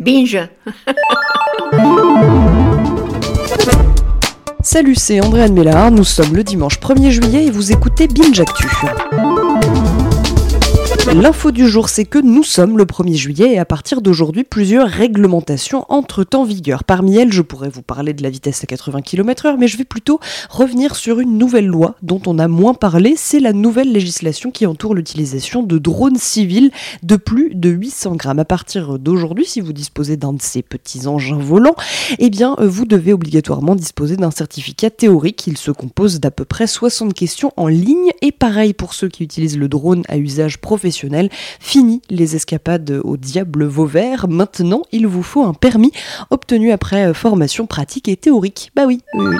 Binge Salut, c'est Andréane Mélard, nous sommes le dimanche 1er juillet et vous écoutez Binge Actu. L'info du jour, c'est que nous sommes le 1er juillet et à partir d'aujourd'hui, plusieurs réglementations entrent en vigueur. Parmi elles, je pourrais vous parler de la vitesse à 80 km/h, mais je vais plutôt revenir sur une nouvelle loi dont on a moins parlé. C'est la nouvelle législation qui entoure l'utilisation de drones civils de plus de 800 grammes. À partir d'aujourd'hui, si vous disposez d'un de ces petits engins volants, eh bien, vous devez obligatoirement disposer d'un certificat théorique. Il se compose d'à peu près 60 questions en ligne et pareil pour ceux qui utilisent le drone à usage professionnel Fini les escapades au diable Vauvert. Maintenant, il vous faut un permis obtenu après euh, formation pratique et théorique. Bah oui, oui.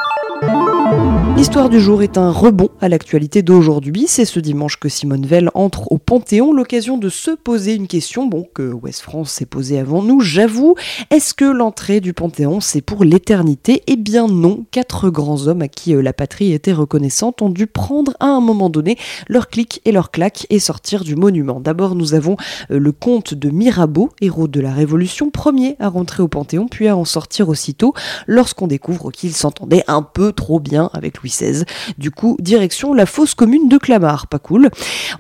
L'histoire du jour est un rebond à l'actualité d'aujourd'hui. C'est ce dimanche que Simone Veil entre au Panthéon, l'occasion de se poser une question, bon, que West France s'est posée avant nous, j'avoue. Est-ce que l'entrée du Panthéon, c'est pour l'éternité? Eh bien non. Quatre grands hommes à qui euh, la patrie était reconnaissante ont dû prendre à un moment donné leur clic et leur claque et sortir du monument. D'abord, nous avons euh, le comte de Mirabeau, héros de la Révolution, premier à rentrer au Panthéon, puis à en sortir aussitôt lorsqu'on découvre qu'il s'entendait un peu trop bien avec Louis XVI. Du coup, direction la fosse commune de Clamart, pas cool.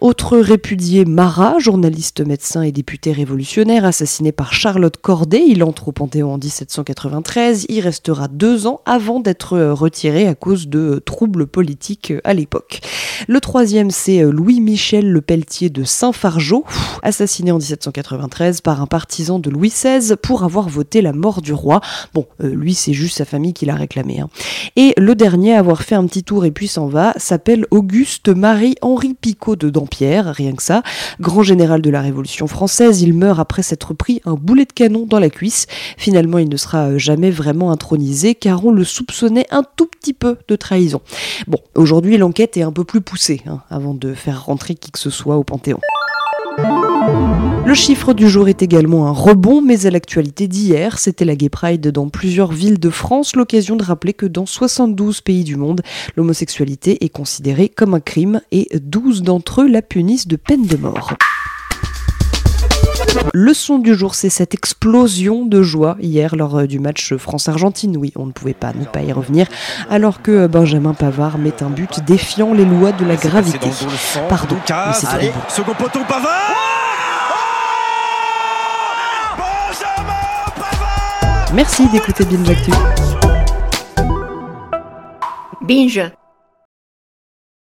Autre répudié Marat, journaliste, médecin et député révolutionnaire, assassiné par Charlotte Corday. Il entre au Panthéon en 1793. Il restera deux ans avant d'être retiré à cause de troubles politiques à l'époque. Le troisième, c'est Louis-Michel Le Pelletier de Saint-Fargeau, assassiné en 1793 par un partisan de Louis XVI pour avoir voté la mort du roi. Bon, euh, lui, c'est juste sa famille qui l'a réclamé. Hein. Et le dernier avoir fait un petit tour et puis s'en va s'appelle Auguste Marie-Henri Picot de Dampierre, rien que ça. Grand général de la Révolution française, il meurt après s'être pris un boulet de canon dans la cuisse. Finalement, il ne sera jamais vraiment intronisé car on le soupçonnait un tout petit peu de trahison. Bon, aujourd'hui, l'enquête est un peu plus poussée hein, avant de faire rentrer qui que ce soit au Panthéon. Le chiffre du jour est également un rebond, mais à l'actualité d'hier, c'était la Gay Pride dans plusieurs villes de France, l'occasion de rappeler que dans 72 pays du monde, l'homosexualité est considérée comme un crime et 12 d'entre eux la punissent de peine de mort. Le son du jour, c'est cette explosion de joie hier lors euh, du match France-Argentine. Oui, on ne pouvait pas ne pas y revenir, alors que euh, Benjamin Pavard met un but défiant les lois de la gravité. Pardon, mais second poteau Pavard Merci d'écouter Binge Actu. Binge